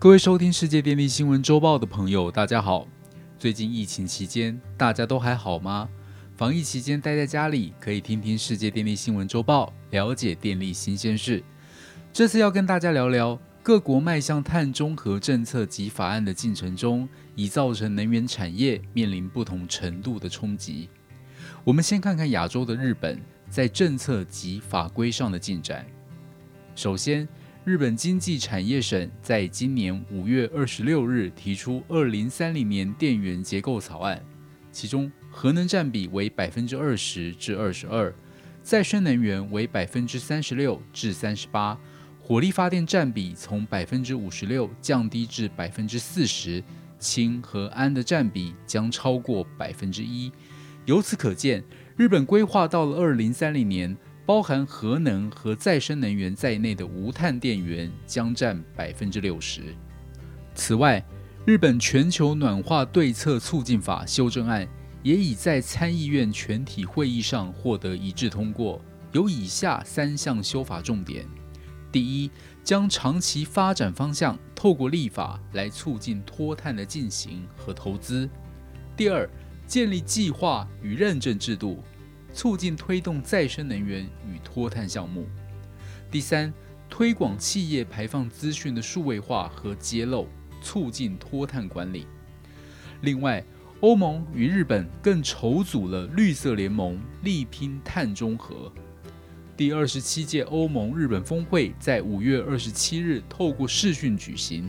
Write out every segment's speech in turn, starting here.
各位收听世界电力新闻周报的朋友，大家好。最近疫情期间，大家都还好吗？防疫期间待在家里，可以听听世界电力新闻周报，了解电力新鲜事。这次要跟大家聊聊各国迈向碳中和政策及法案的进程中，已造成能源产业面临不同程度的冲击。我们先看看亚洲的日本在政策及法规上的进展。首先，日本经济产业省在今年五月二十六日提出二零三零年电源结构草案，其中核能占比为百分之二十至二十二，再生能源为百分之三十六至三十八，火力发电占比从百分之五十六降低至百分之四十，氢和氨的占比将超过百分之一。由此可见，日本规划到了二零三零年。包含核能和再生能源在内的无碳电源将占百分之六十。此外，日本全球暖化对策促进法修正案也已在参议院全体会议上获得一致通过，有以下三项修法重点：第一，将长期发展方向透过立法来促进脱碳的进行和投资；第二，建立计划与认证制度。促进推动再生能源与脱碳项目。第三，推广企业排放资讯的数位化和揭露，促进脱碳管理。另外，欧盟与日本更筹组了绿色联盟，力拼碳中和。第二十七届欧盟日本峰会在五月二十七日透过视讯举行，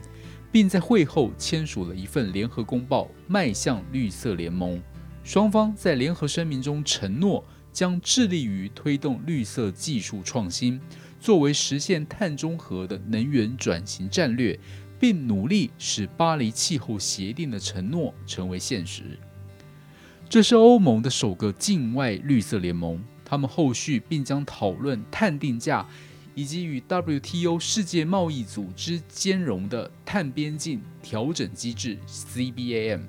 并在会后签署了一份联合公报，迈向绿色联盟。双方在联合声明中承诺，将致力于推动绿色技术创新，作为实现碳中和的能源转型战略，并努力使巴黎气候协定的承诺成为现实。这是欧盟的首个境外绿色联盟，他们后续并将讨论碳定价，以及与 WTO 世界贸易组织兼容的碳边境调整机制 （CBAM）。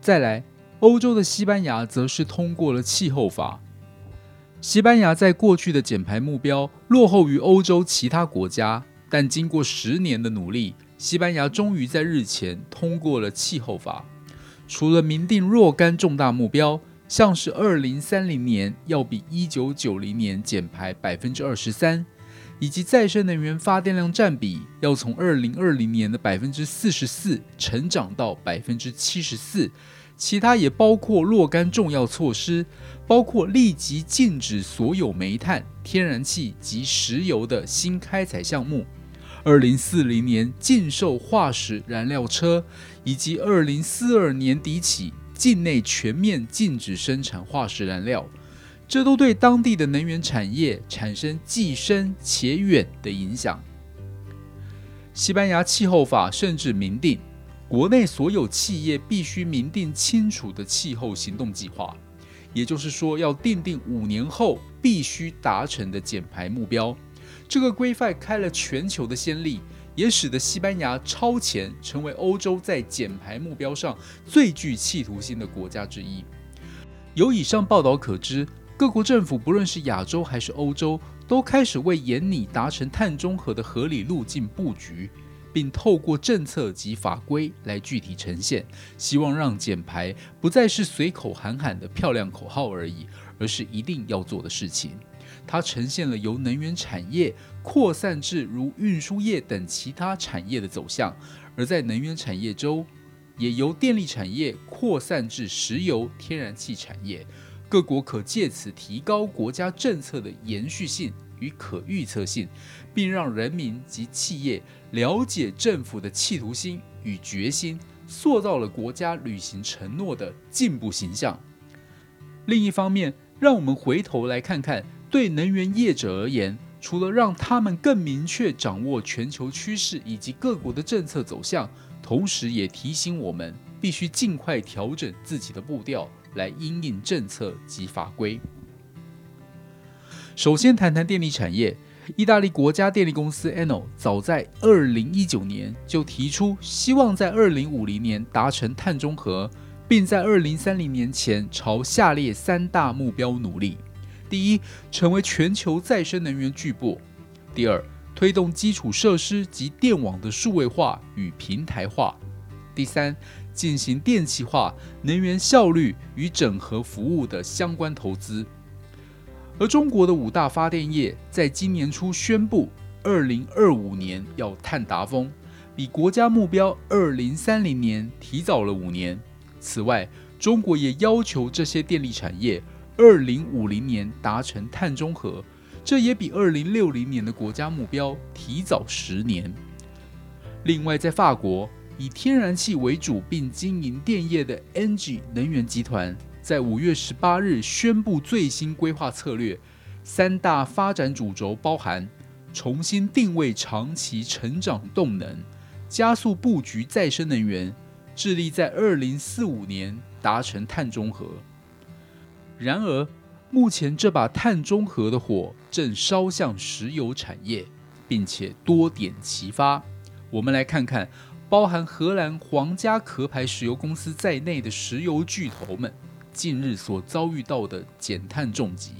再来。欧洲的西班牙则是通过了气候法。西班牙在过去的减排目标落后于欧洲其他国家，但经过十年的努力，西班牙终于在日前通过了气候法。除了明定若干重大目标，像是二零三零年要比一九九零年减排百分之二十三，以及再生能源发电量占比要从二零二零年的百分之四十四成长到百分之七十四。其他也包括若干重要措施，包括立即禁止所有煤炭、天然气及石油的新开采项目，二零四零年禁售化石燃料车，以及二零四二年底起境内全面禁止生产化石燃料。这都对当地的能源产业产生既深且远的影响。西班牙气候法甚至明定。国内所有企业必须明定清楚的气候行动计划，也就是说，要定定五年后必须达成的减排目标。这个规范开了全球的先例，也使得西班牙超前，成为欧洲在减排目标上最具企图心的国家之一。由以上报道可知，各国政府不论是亚洲还是欧洲，都开始为研拟达成碳中和的合理路径布局。并透过政策及法规来具体呈现，希望让减排不再是随口喊喊的漂亮口号而已，而是一定要做的事情。它呈现了由能源产业扩散至如运输业等其他产业的走向，而在能源产业中，也由电力产业扩散至石油、天然气产业。各国可借此提高国家政策的延续性。与可预测性，并让人民及企业了解政府的企图心与决心，塑造了国家履行承诺的进步形象。另一方面，让我们回头来看看，对能源业者而言，除了让他们更明确掌握全球趋势以及各国的政策走向，同时也提醒我们必须尽快调整自己的步调，来因应政策及法规。首先谈谈电力产业，意大利国家电力公司 Enel 早在二零一九年就提出，希望在二零五零年达成碳中和，并在二零三零年前朝下列三大目标努力：第一，成为全球再生能源巨擘；第二，推动基础设施及电网的数位化与平台化；第三，进行电气化、能源效率与整合服务的相关投资。而中国的五大发电业在今年初宣布，二零二五年要碳达峰，比国家目标二零三零年提早了五年。此外，中国也要求这些电力产业二零五零年达成碳中和，这也比二零六零年的国家目标提早十年。另外，在法国，以天然气为主并经营电业的 NG 能源集团。在五月十八日宣布最新规划策略，三大发展主轴包含重新定位长期成长动能，加速布局再生能源，致力在二零四五年达成碳中和。然而，目前这把碳中和的火正烧向石油产业，并且多点齐发。我们来看看，包含荷兰皇家壳牌石油公司在内的石油巨头们。近日所遭遇到的减碳重击。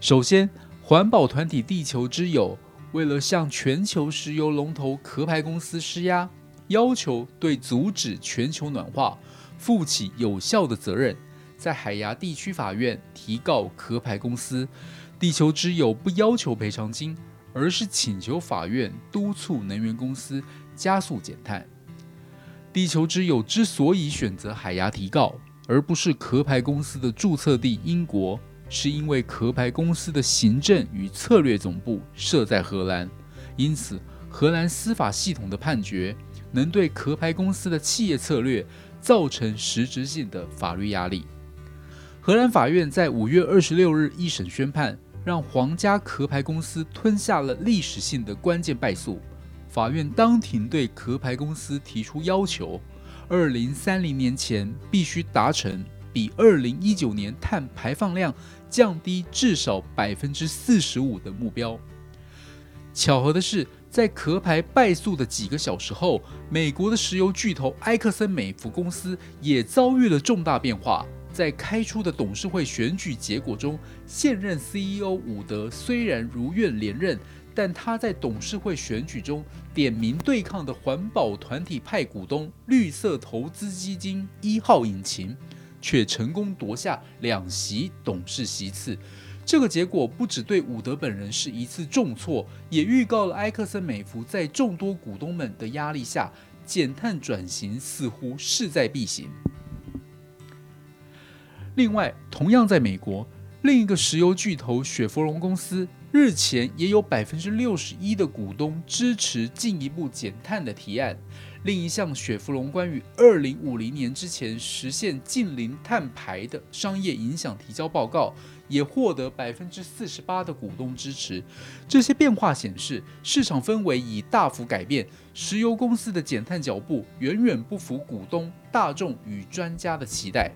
首先，环保团体地球之友为了向全球石油龙头壳牌公司施压，要求对阻止全球暖化负起有效的责任，在海牙地区法院提告壳牌公司。地球之友不要求赔偿金，而是请求法院督促能源公司加速减碳。地球之友之所以选择海牙提告，而不是壳牌公司的注册地英国，是因为壳牌公司的行政与策略总部设在荷兰，因此荷兰司法系统的判决能对壳牌公司的企业策略造成实质性的法律压力。荷兰法院在五月二十六日一审宣判，让皇家壳牌公司吞下了历史性的关键败诉。法院当庭对壳牌公司提出要求。二零三零年前必须达成比二零一九年碳排放量降低至少百分之四十五的目标。巧合的是，在壳牌败诉的几个小时后，美国的石油巨头埃克森美孚公司也遭遇了重大变化。在开出的董事会选举结果中，现任 CEO 伍德虽然如愿连任。但他在董事会选举中点名对抗的环保团体派股东绿色投资基金一号引擎，却成功夺下两席董事席次。这个结果不只对伍德本人是一次重挫，也预告了埃克森美孚在众多股东们的压力下，减碳转型似乎势在必行。另外，同样在美国，另一个石油巨头雪佛龙公司。日前也有百分之六十一的股东支持进一步减碳的提案。另一项雪佛龙关于二零五零年之前实现近零碳排的商业影响提交报告，也获得百分之四十八的股东支持。这些变化显示，市场氛围已大幅改变，石油公司的减碳脚步远远不符股东、大众与专家的期待。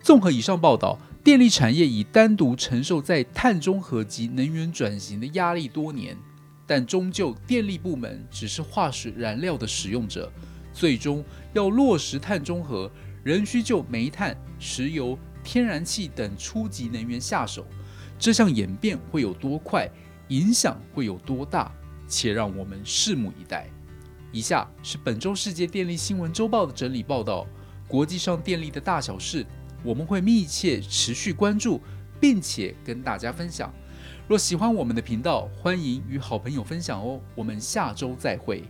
综合以上报道。电力产业已单独承受在碳中和及能源转型的压力多年，但终究电力部门只是化石燃料的使用者，最终要落实碳中和，仍需就煤炭、石油、天然气等初级能源下手。这项演变会有多快，影响会有多大，且让我们拭目以待。以下是本周世界电力新闻周报的整理报道，国际上电力的大小事。我们会密切持续关注，并且跟大家分享。若喜欢我们的频道，欢迎与好朋友分享哦。我们下周再会。